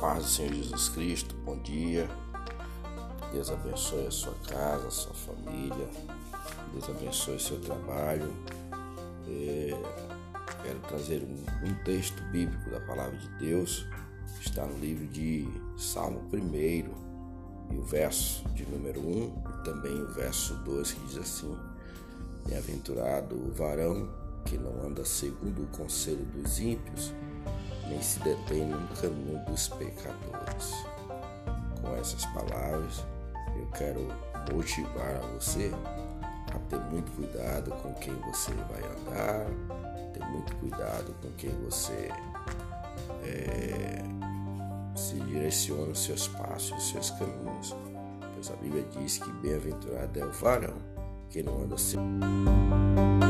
paz do Senhor Jesus Cristo, bom dia. Deus abençoe a sua casa, a sua família. Deus abençoe seu trabalho. É, quero trazer um, um, texto bíblico da palavra de Deus. Está no livro de Salmo 1 e o verso de número 1 e também o verso 2 que diz assim: Bem-aventurado o varão que não anda segundo o conselho dos ímpios nem se detém no caminho dos pecadores. Com essas palavras, eu quero motivar a você a ter muito cuidado com quem você vai andar, ter muito cuidado com quem você é, se direciona os seus passos, os seus caminhos. Pois a Bíblia diz que bem-aventurado é o varão que não anda segundo